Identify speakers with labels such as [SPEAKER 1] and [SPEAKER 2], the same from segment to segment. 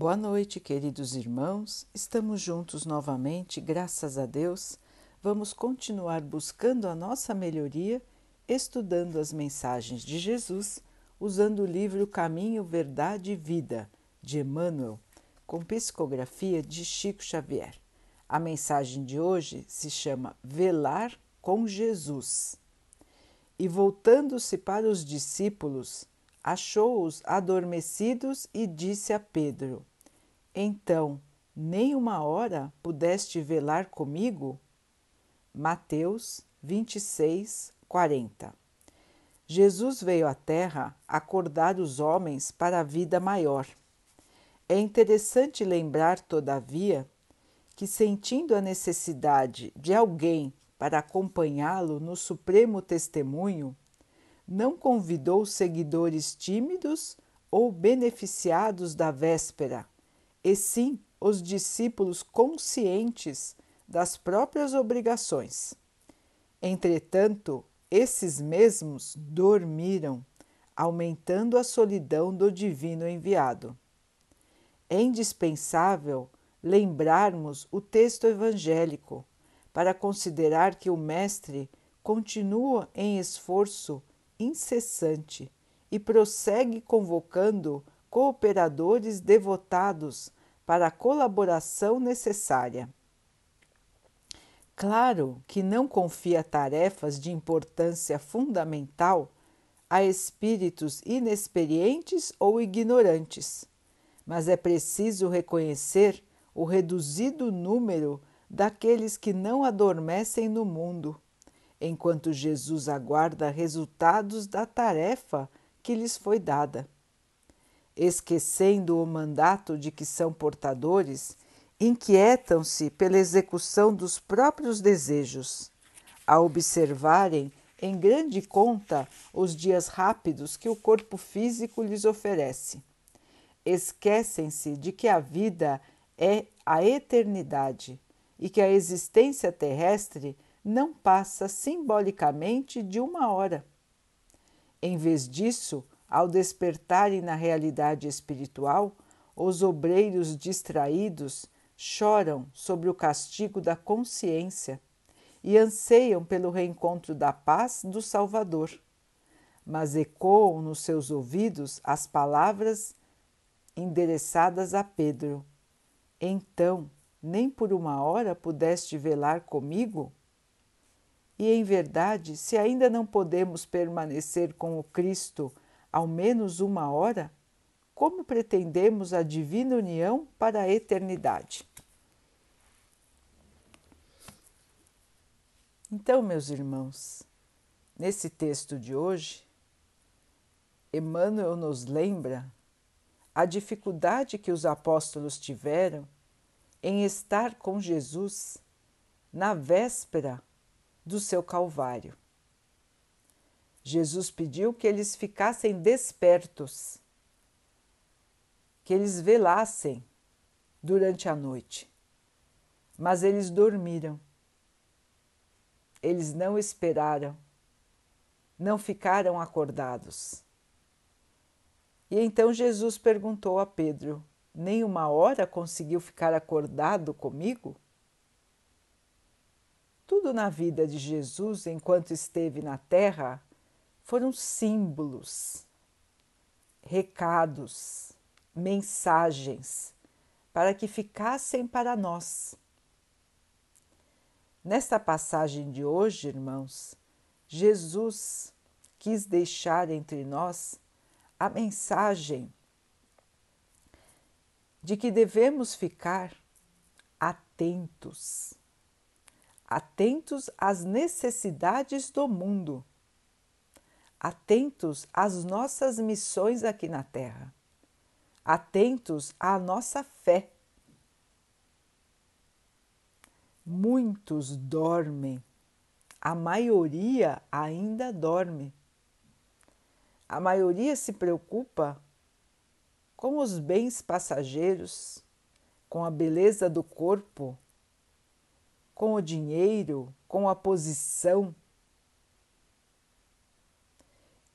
[SPEAKER 1] Boa noite, queridos irmãos. Estamos juntos novamente, graças a Deus. Vamos continuar buscando a nossa melhoria, estudando as mensagens de Jesus, usando o livro Caminho, Verdade e Vida, de Emmanuel, com psicografia de Chico Xavier. A mensagem de hoje se chama Velar com Jesus. E voltando-se para os discípulos, achou-os adormecidos e disse a Pedro: Então, nem uma hora pudeste velar comigo? Mateus 26, 40 Jesus veio à Terra acordar os homens para a vida maior. É interessante lembrar, todavia, que, sentindo a necessidade de alguém para acompanhá-lo no supremo testemunho, não convidou seguidores tímidos ou beneficiados da véspera, e sim os discípulos conscientes das próprias obrigações. Entretanto, esses mesmos dormiram, aumentando a solidão do divino enviado. É indispensável lembrarmos o texto evangélico para considerar que o Mestre continua em esforço incessante e prossegue convocando cooperadores devotados para a colaboração necessária. Claro que não confia tarefas de importância fundamental a espíritos inexperientes ou ignorantes, mas é preciso reconhecer o reduzido número daqueles que não adormecem no mundo enquanto Jesus aguarda resultados da tarefa que lhes foi dada. Esquecendo o mandato de que são portadores, inquietam-se pela execução dos próprios desejos, a observarem em grande conta os dias rápidos que o corpo físico lhes oferece. Esquecem-se de que a vida é a eternidade e que a existência terrestre não passa simbolicamente de uma hora. Em vez disso, ao despertarem na realidade espiritual, os obreiros distraídos choram sobre o castigo da consciência e anseiam pelo reencontro da paz do Salvador. Mas ecoam nos seus ouvidos as palavras endereçadas a Pedro: Então, nem por uma hora pudeste velar comigo? E em verdade, se ainda não podemos permanecer com o Cristo ao menos uma hora, como pretendemos a divina união para a eternidade? Então, meus irmãos, nesse texto de hoje, Emmanuel nos lembra a dificuldade que os apóstolos tiveram em estar com Jesus na véspera do seu Calvário. Jesus pediu que eles ficassem despertos, que eles velassem durante a noite, mas eles dormiram. Eles não esperaram, não ficaram acordados. E então Jesus perguntou a Pedro: Nem uma hora conseguiu ficar acordado comigo? Tudo na vida de Jesus enquanto esteve na Terra foram símbolos, recados, mensagens para que ficassem para nós. Nesta passagem de hoje, irmãos, Jesus quis deixar entre nós a mensagem de que devemos ficar atentos atentos às necessidades do mundo, atentos às nossas missões aqui na Terra, atentos à nossa fé. Muitos dormem, a maioria ainda dorme. A maioria se preocupa com os bens passageiros, com a beleza do corpo, com o dinheiro, com a posição.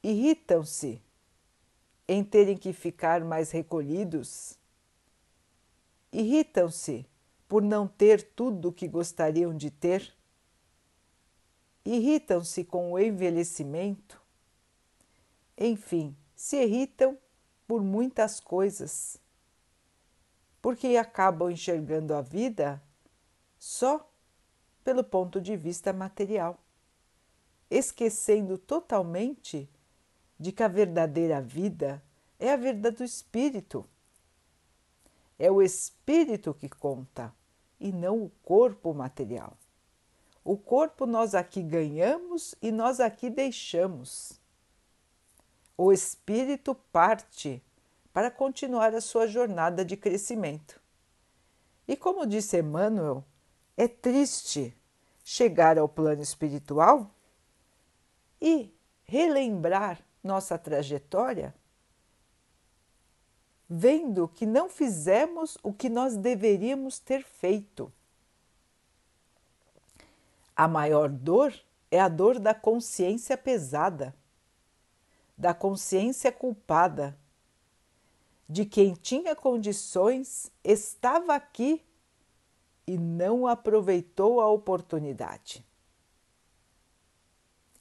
[SPEAKER 1] Irritam-se em terem que ficar mais recolhidos, Irritam-se por não ter tudo o que gostariam de ter? Irritam-se com o envelhecimento? Enfim, se irritam por muitas coisas, porque acabam enxergando a vida só pelo ponto de vista material, esquecendo totalmente de que a verdadeira vida é a vida do espírito. É o espírito que conta e não o corpo material. O corpo nós aqui ganhamos e nós aqui deixamos. O espírito parte para continuar a sua jornada de crescimento. E como disse Emmanuel, é triste chegar ao plano espiritual e relembrar nossa trajetória, vendo que não fizemos o que nós deveríamos ter feito. A maior dor é a dor da consciência pesada, da consciência culpada, de quem tinha condições, estava aqui e não aproveitou a oportunidade.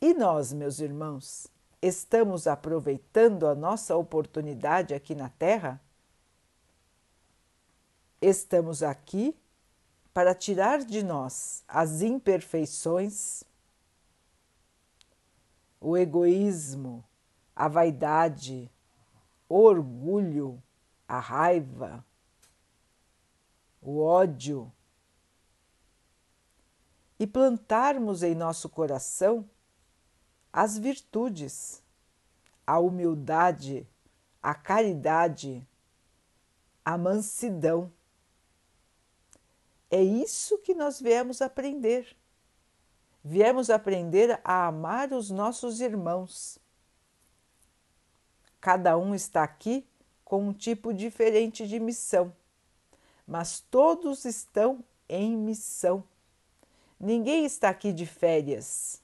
[SPEAKER 1] E nós, meus irmãos, estamos aproveitando a nossa oportunidade aqui na Terra? Estamos aqui para tirar de nós as imperfeições, o egoísmo, a vaidade, o orgulho, a raiva, o ódio e plantarmos em nosso coração as virtudes, a humildade, a caridade, a mansidão. É isso que nós viemos aprender. Viemos aprender a amar os nossos irmãos. Cada um está aqui com um tipo diferente de missão, mas todos estão em missão. Ninguém está aqui de férias.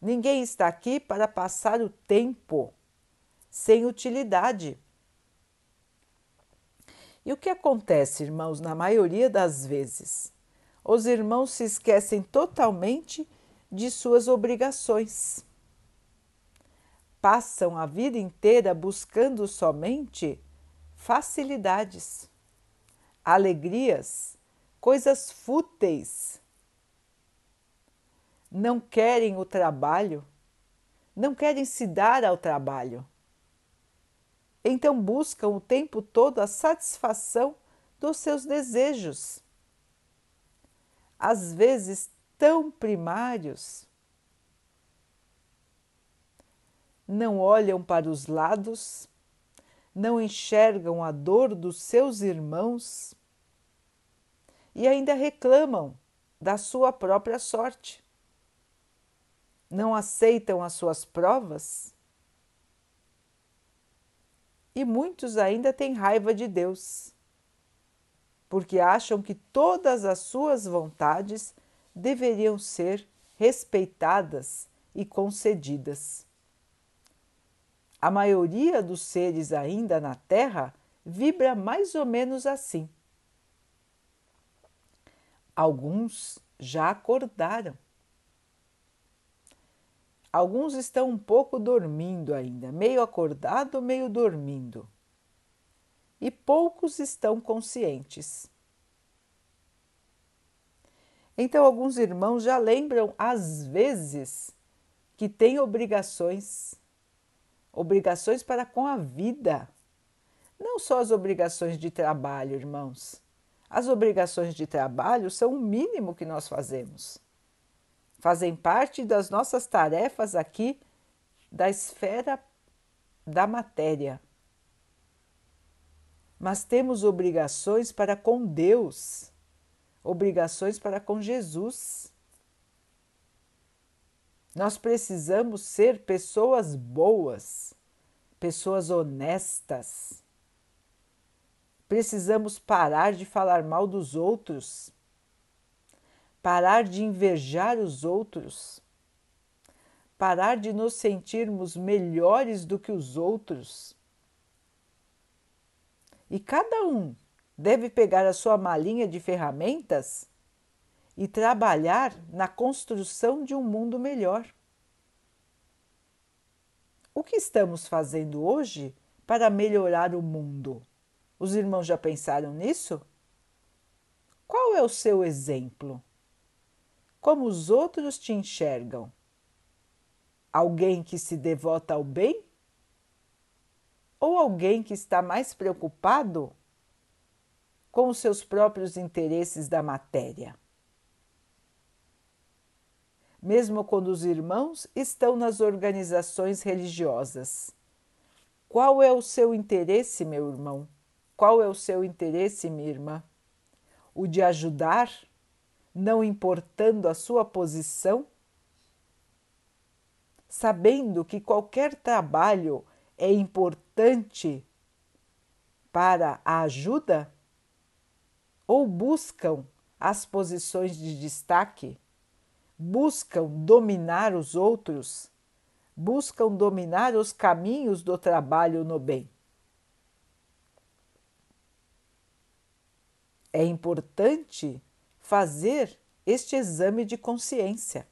[SPEAKER 1] Ninguém está aqui para passar o tempo sem utilidade. E o que acontece, irmãos, na maioria das vezes? Os irmãos se esquecem totalmente de suas obrigações. Passam a vida inteira buscando somente facilidades, alegrias, coisas fúteis não querem o trabalho, não querem se dar ao trabalho. Então buscam o tempo todo a satisfação dos seus desejos, às vezes tão primários. Não olham para os lados, não enxergam a dor dos seus irmãos e ainda reclamam da sua própria sorte não aceitam as suas provas? E muitos ainda têm raiva de Deus, porque acham que todas as suas vontades deveriam ser respeitadas e concedidas. A maioria dos seres ainda na Terra vibra mais ou menos assim. Alguns já acordaram Alguns estão um pouco dormindo ainda, meio acordado, meio dormindo. E poucos estão conscientes. Então, alguns irmãos já lembram, às vezes, que têm obrigações, obrigações para com a vida. Não só as obrigações de trabalho, irmãos. As obrigações de trabalho são o mínimo que nós fazemos fazem parte das nossas tarefas aqui da esfera da matéria. Mas temos obrigações para com Deus, obrigações para com Jesus. Nós precisamos ser pessoas boas, pessoas honestas. Precisamos parar de falar mal dos outros parar de invejar os outros, parar de nos sentirmos melhores do que os outros. E cada um deve pegar a sua malinha de ferramentas e trabalhar na construção de um mundo melhor. O que estamos fazendo hoje para melhorar o mundo? Os irmãos já pensaram nisso? Qual é o seu exemplo? Como os outros te enxergam? Alguém que se devota ao bem? Ou alguém que está mais preocupado com os seus próprios interesses da matéria? Mesmo quando os irmãos estão nas organizações religiosas. Qual é o seu interesse, meu irmão? Qual é o seu interesse, minha irmã? O de ajudar, não importando a sua posição? Sabendo que qualquer trabalho é importante para a ajuda? Ou buscam as posições de destaque? Buscam dominar os outros? Buscam dominar os caminhos do trabalho no bem? é importante fazer este exame de consciência,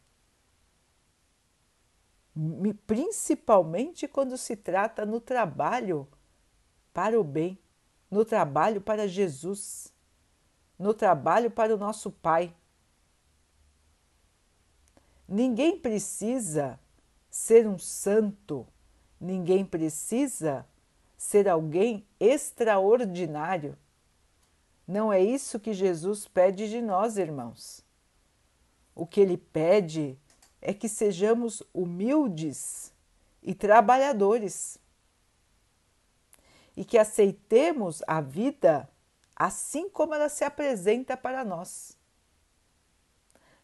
[SPEAKER 1] principalmente quando se trata no trabalho para o bem, no trabalho para Jesus, no trabalho para o nosso Pai. Ninguém precisa ser um santo, ninguém precisa ser alguém extraordinário não é isso que Jesus pede de nós, irmãos. O que ele pede é que sejamos humildes e trabalhadores. E que aceitemos a vida assim como ela se apresenta para nós,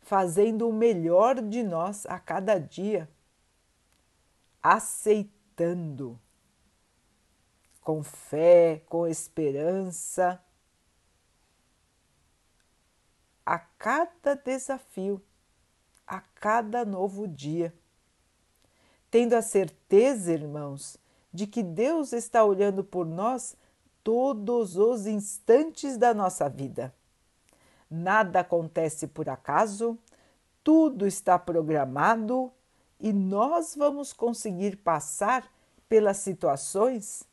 [SPEAKER 1] fazendo o melhor de nós a cada dia, aceitando. Com fé, com esperança a cada desafio, a cada novo dia. Tendo a certeza, irmãos, de que Deus está olhando por nós todos os instantes da nossa vida. Nada acontece por acaso, tudo está programado e nós vamos conseguir passar pelas situações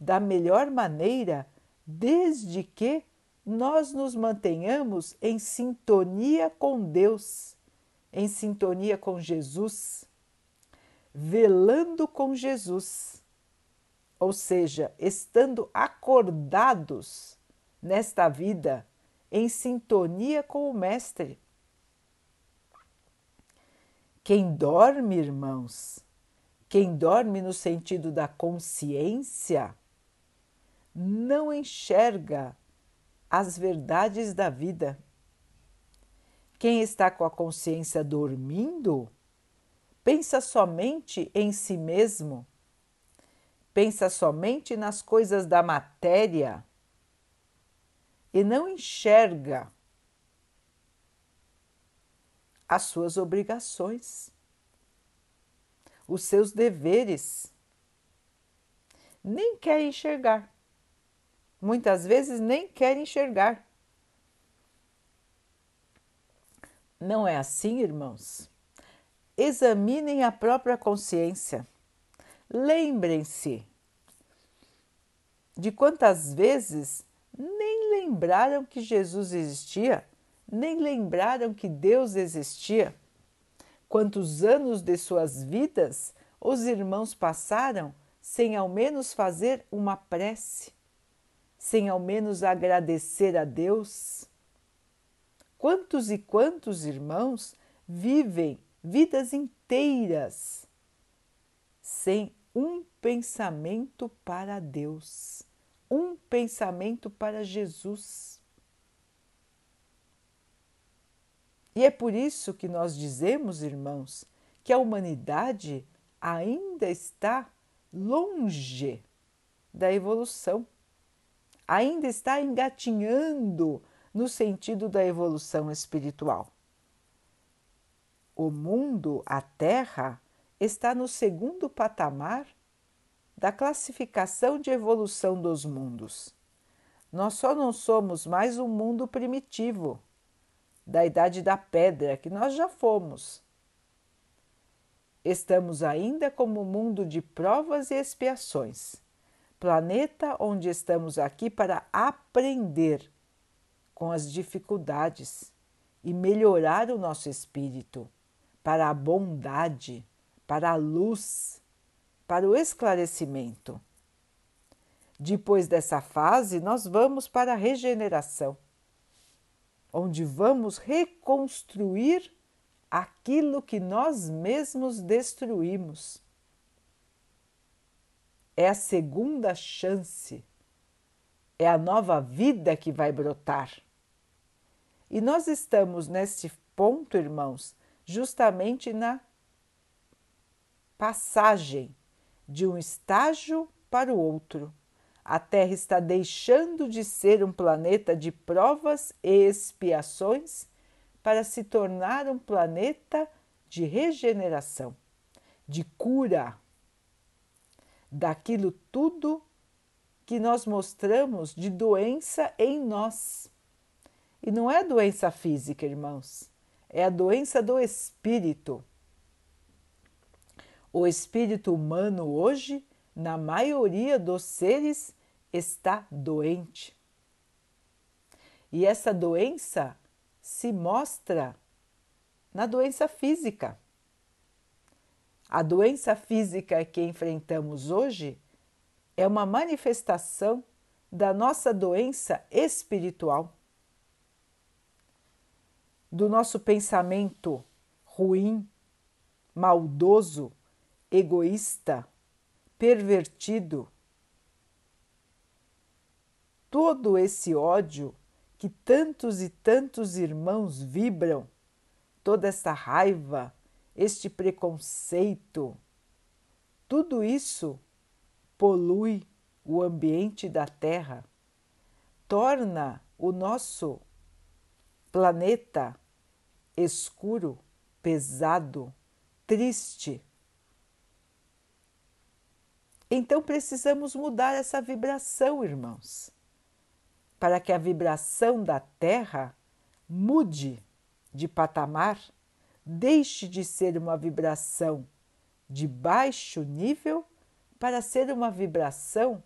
[SPEAKER 1] da melhor maneira desde que nós nos mantenhamos em sintonia com Deus, em sintonia com Jesus, velando com Jesus, ou seja, estando acordados nesta vida, em sintonia com o Mestre. Quem dorme, irmãos, quem dorme no sentido da consciência, não enxerga as verdades da vida. Quem está com a consciência dormindo, pensa somente em si mesmo, pensa somente nas coisas da matéria e não enxerga as suas obrigações, os seus deveres. Nem quer enxergar muitas vezes nem quer enxergar. Não é assim, irmãos? Examinem a própria consciência. Lembrem-se de quantas vezes nem lembraram que Jesus existia, nem lembraram que Deus existia. Quantos anos de suas vidas os irmãos passaram sem ao menos fazer uma prece sem ao menos agradecer a Deus? Quantos e quantos irmãos vivem vidas inteiras sem um pensamento para Deus, um pensamento para Jesus? E é por isso que nós dizemos, irmãos, que a humanidade ainda está longe da evolução ainda está engatinhando no sentido da evolução espiritual. O mundo, a Terra, está no segundo patamar da classificação de evolução dos mundos. Nós só não somos mais um mundo primitivo, da idade da pedra, que nós já fomos. Estamos ainda como mundo de provas e expiações, planeta onde estamos aqui para aprender com as dificuldades e melhorar o nosso espírito para a bondade, para a luz, para o esclarecimento. Depois dessa fase, nós vamos para a regeneração, onde vamos reconstruir aquilo que nós mesmos destruímos. É a segunda chance, é a nova vida que vai brotar. E nós estamos neste ponto, irmãos, justamente na passagem de um estágio para o outro. A Terra está deixando de ser um planeta de provas e expiações para se tornar um planeta de regeneração, de cura daquilo tudo que nós mostramos de doença em nós. E não é doença física, irmãos, é a doença do espírito. O espírito humano hoje, na maioria dos seres, está doente. E essa doença se mostra na doença física. A doença física que enfrentamos hoje é uma manifestação da nossa doença espiritual, do nosso pensamento ruim, maldoso, egoísta, pervertido. Todo esse ódio que tantos e tantos irmãos vibram, toda essa raiva, este preconceito, tudo isso polui o ambiente da Terra, torna o nosso planeta escuro, pesado, triste. Então precisamos mudar essa vibração, irmãos para que a vibração da Terra mude de patamar, deixe de ser uma vibração de baixo nível para ser uma vibração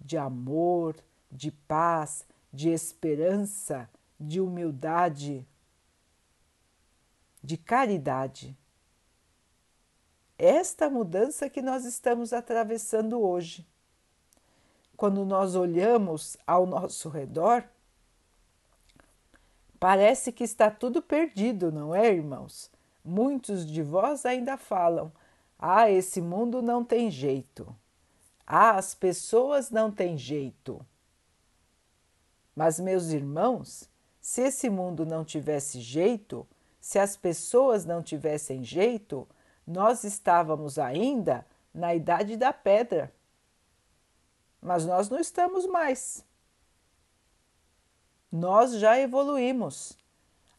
[SPEAKER 1] de amor, de paz, de esperança, de humildade, de caridade. Esta mudança que nós estamos atravessando hoje quando nós olhamos ao nosso redor, parece que está tudo perdido, não é, irmãos? Muitos de vós ainda falam: ah, esse mundo não tem jeito. Ah, as pessoas não têm jeito. Mas, meus irmãos, se esse mundo não tivesse jeito, se as pessoas não tivessem jeito, nós estávamos ainda na idade da pedra mas nós não estamos mais. Nós já evoluímos.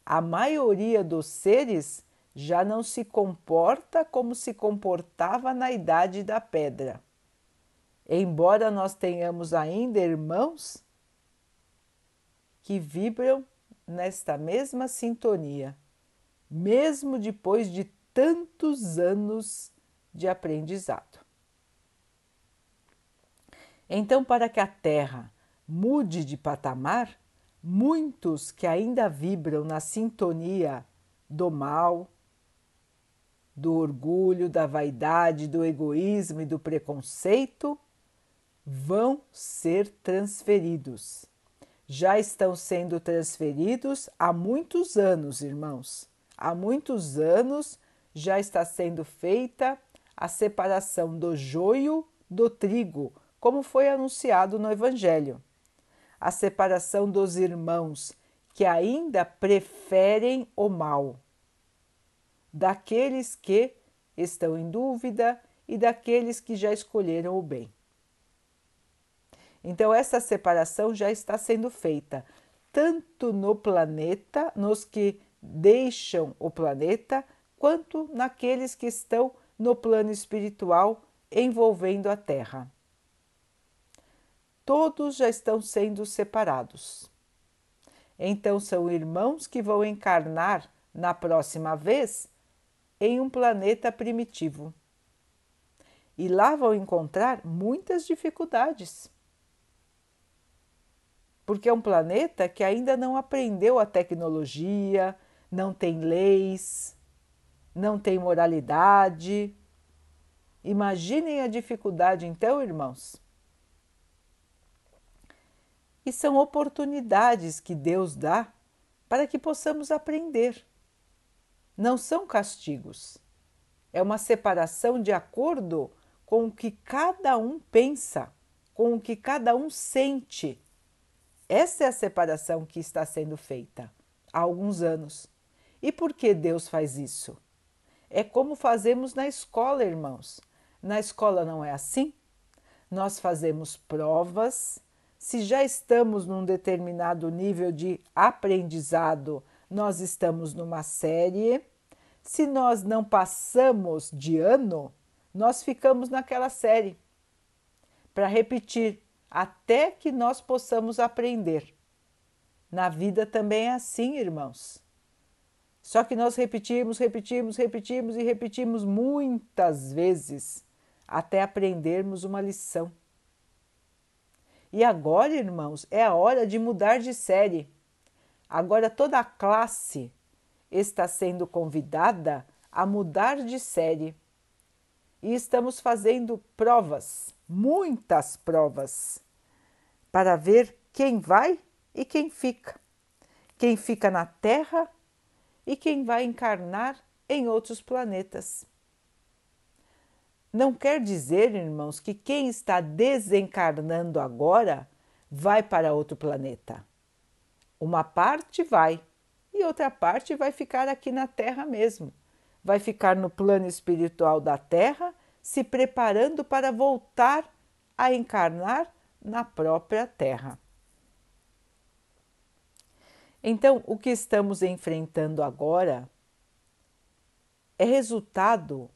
[SPEAKER 1] A maioria dos seres já não se comporta como se comportava na idade da pedra. Embora nós tenhamos ainda irmãos que vibram nesta mesma sintonia, mesmo depois de tantos anos de aprendizado. Então, para que a Terra mude de patamar, muitos que ainda vibram na sintonia do mal, do orgulho, da vaidade, do egoísmo e do preconceito, vão ser transferidos. Já estão sendo transferidos há muitos anos, irmãos. Há muitos anos já está sendo feita a separação do joio do trigo, como foi anunciado no Evangelho. A separação dos irmãos que ainda preferem o mal, daqueles que estão em dúvida e daqueles que já escolheram o bem. Então, essa separação já está sendo feita, tanto no planeta, nos que deixam o planeta, quanto naqueles que estão no plano espiritual envolvendo a Terra. todos já estão sendo separados. Então são irmãos que vão encarnar na próxima vez em um planeta primitivo. E lá vão encontrar muitas dificuldades. Porque é um planeta que ainda não aprendeu a tecnologia, não tem leis, não tem moralidade. Imaginem a dificuldade, então, irmãos. E são oportunidades que Deus dá para que possamos aprender. Não são castigos. É uma separação de acordo com o que cada um pensa, com o que cada um sente. Essa é a separação que está sendo feita há alguns anos. E por que Deus faz isso? É como fazemos na escola, irmãos. Na escola não é assim? Nós fazemos provas. Se já estamos num determinado nível de aprendizado, nós estamos numa série. Se nós não passamos de ano, nós ficamos naquela série para repetir até que nós possamos aprender. Na vida também é assim, irmãos. Só que nós repetimos, repetimos, repetimos e repetimos muitas vezes até aprendermos uma lição. E agora, irmãos, é a hora de mudar de série. Agora toda a classe está sendo convidada a mudar de série. E estamos fazendo provas, muitas provas, para ver quem vai e quem fica. Quem fica na Terra e quem vai encarnar em outros planetas. Não quer dizer, irmãos, que quem está desencarnando agora vai para outro planeta. Uma parte vai e outra parte vai ficar aqui na Terra mesmo. Vai ficar no plano espiritual da Terra, se preparando para voltar a encarnar na própria Terra. Então, o que estamos enfrentando agora é resultado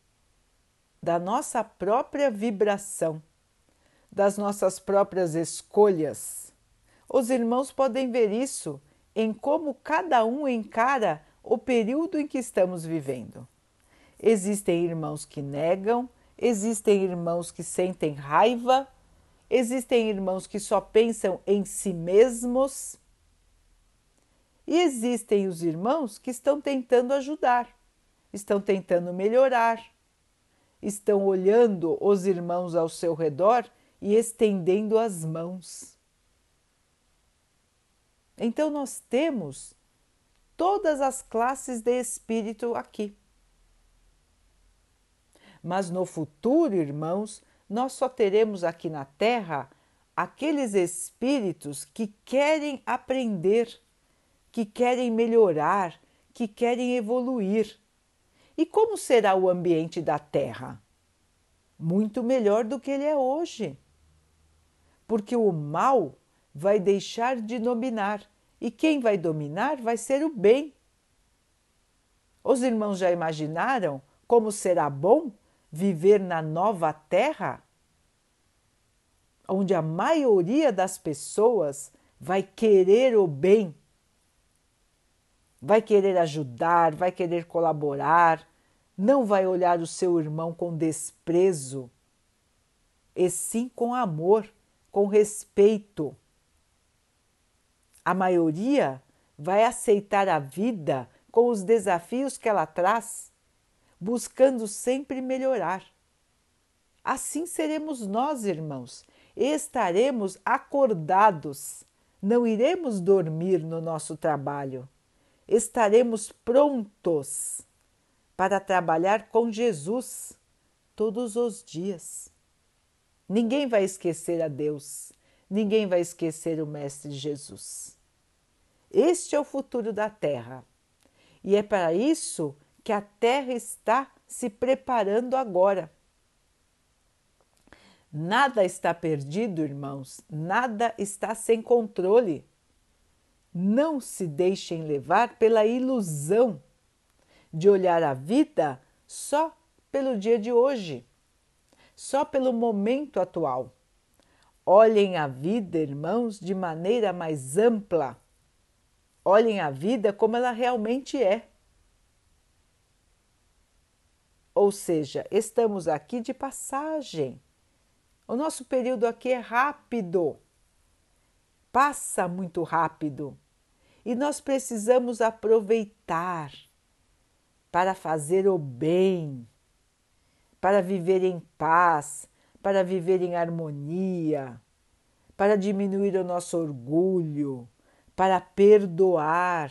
[SPEAKER 1] da nossa própria vibração, das nossas próprias escolhas. Os irmãos podem ver isso em como cada um encara o período em que estamos vivendo. Existem irmãos que negam, existem irmãos que sentem raiva, existem irmãos que só pensam em si mesmos. E existem os irmãos que estão tentando ajudar, estão tentando melhorar, estão olhando os irmãos ao seu redor e estendendo as mãos. Então, nós temos todas as classes de espírito aqui. Mas no futuro, irmãos, nós só teremos aqui na Terra aqueles espíritos que querem aprender, que querem melhorar, que querem evoluir. E como será o ambiente da Terra? Muito melhor do que ele é hoje. Porque o mal vai deixar de dominar e quem vai dominar vai ser o bem. Os irmãos já imaginaram como será bom viver na nova Terra? Onde a maioria das pessoas vai querer o bem vai querer ajudar, vai querer colaborar, não vai olhar o seu irmão com desprezo, e sim com amor, com respeito. A maioria vai aceitar a vida com os desafios que ela traz, buscando sempre melhorar. Assim seremos nós, irmãos, estaremos acordados, não iremos dormir no nosso trabalho estaremos prontos para trabalhar com Jesus todos os dias. Ninguém vai esquecer a Deus, ninguém vai esquecer o Mestre Jesus. Este é o futuro da Terra e é para isso que a Terra está se preparando agora. Nada está perdido, irmãos, nada está sem controle. Não se deixem levar pela ilusão de olhar a vida só pelo dia de hoje, só pelo momento atual. Olhem a vida, irmãos, de maneira mais ampla. Olhem a vida como ela realmente é. Ou seja, estamos aqui de passagem. O nosso período aqui é rápido, passa muito rápido e nós precisamos aproveitar para fazer o bem, para viver em paz, para viver em harmonia, para diminuir o nosso orgulho, para perdoar,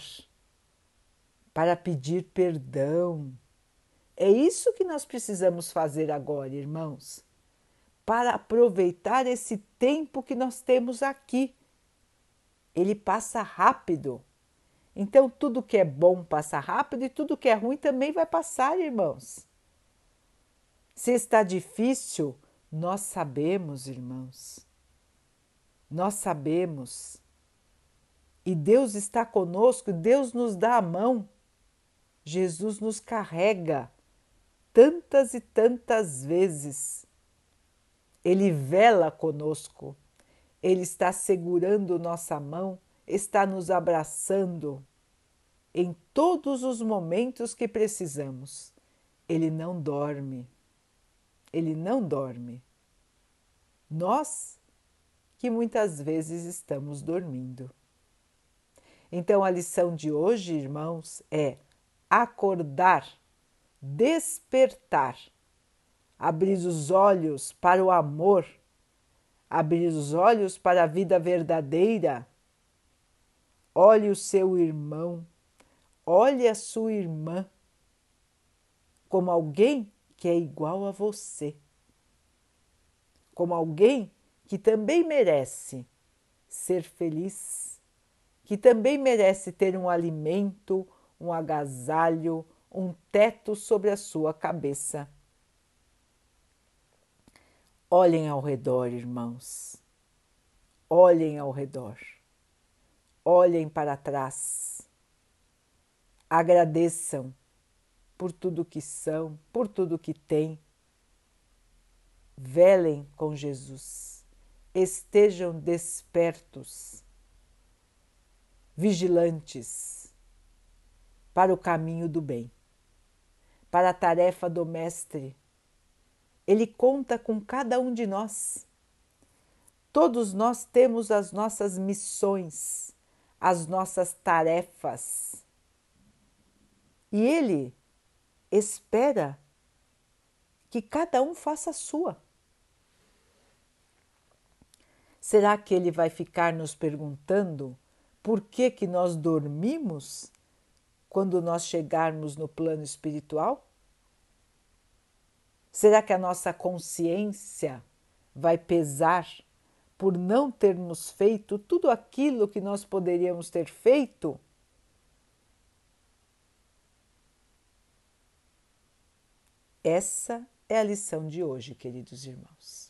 [SPEAKER 1] para pedir perdão é isso que nós precisamos fazer agora, irmãos, para aproveitar esse tempo que nós temos aqui. Ele passa rápido. Então, tudo que é bom passa rápido e tudo que é ruim também vai passar, irmãos. Se está difícil, nós sabemos, irmãos. Nós sabemos. E Deus está conosco, Deus nos dá a mão. Jesus nos carrega tantas e tantas vezes. Ele vela conosco, ele está segurando nossa mão, está nos abraçando em todos os momentos que precisamos. Ele não dorme, ele não dorme. Nós que muitas vezes estamos dormindo. Então a lição de hoje, irmãos, é acordar despertar, abrir os olhos para o amor, abrir os olhos para a vida verdadeira. Olhe o seu irmão, olhe a sua irmã como alguém que é igual a você, como alguém que também merece ser feliz, que também merece ter um alimento, um agasalho, um teto sobre a sua cabeça. Olhem ao redor, irmãos. Olhem ao redor. Olhem para trás. Agradeçam por tudo que são, por tudo que têm. Velem com Jesus. Estejam despertos, vigilantes para o caminho do bem para a tarefa do Mestre. Ele conta com cada um de nós. Todos nós temos as nossas missões, as nossas tarefas. E Ele espera que cada um faça a sua. Será que Ele vai ficar nos perguntando por que, que nós dormimos quando nós chegarmos no plano espiritual? Será que a nossa consciência vai pesar por não termos feito tudo aquilo que nós poderíamos ter feito? Essa é a lição de hoje, queridos irmãos.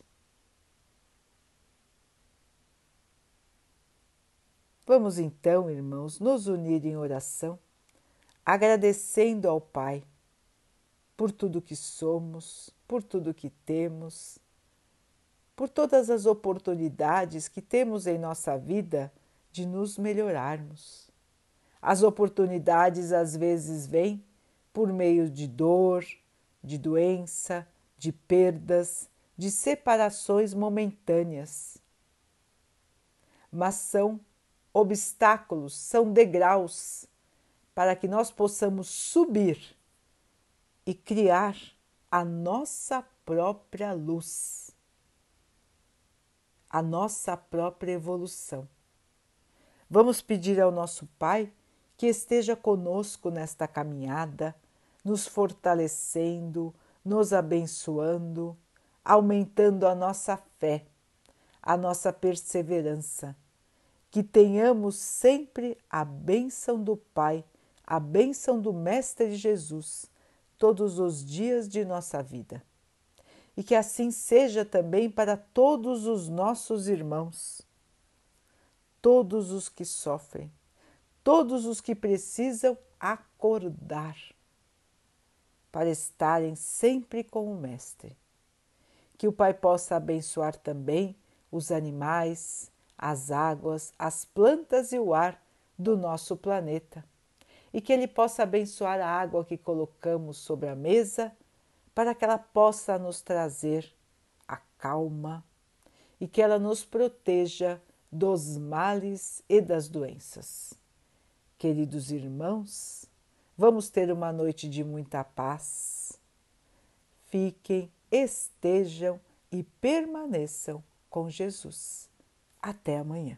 [SPEAKER 1] Vamos então, irmãos, nos unir em oração, agradecendo ao Pai por tudo que somos, por tudo que temos, por todas as oportunidades que temos em nossa vida de nos melhorarmos. As oportunidades às vezes vêm por meio de dor, de doença, de perdas, de separações momentâneas. Mas são obstáculos, são degraus para que nós possamos subir e criar a nossa própria luz, a nossa própria evolução. Vamos pedir ao nosso Pai que esteja conosco nesta caminhada, nos fortalecendo, nos abençoando, aumentando a nossa fé, a nossa perseverança. Que tenhamos sempre a bênção do Pai, a bênção do Mestre Jesus todos os dias de nossa vida. E que assim seja também para todos os nossos irmãos, todos os que sofrem, todos os que precisam acordar para estarem sempre com o Mestre. Que o Pai possa abençoar também os animais, as águas, as plantas e o ar do nosso planeta. E que Ele possa abençoar a água que colocamos sobre a mesa para que ela possa nos trazer a calma e que ela nos proteja dos males e das doenças. Queridos irmãos, vamos ter uma noite de muita paz. Fiquem, estejam e permaneçam com Jesus. Até amanhã.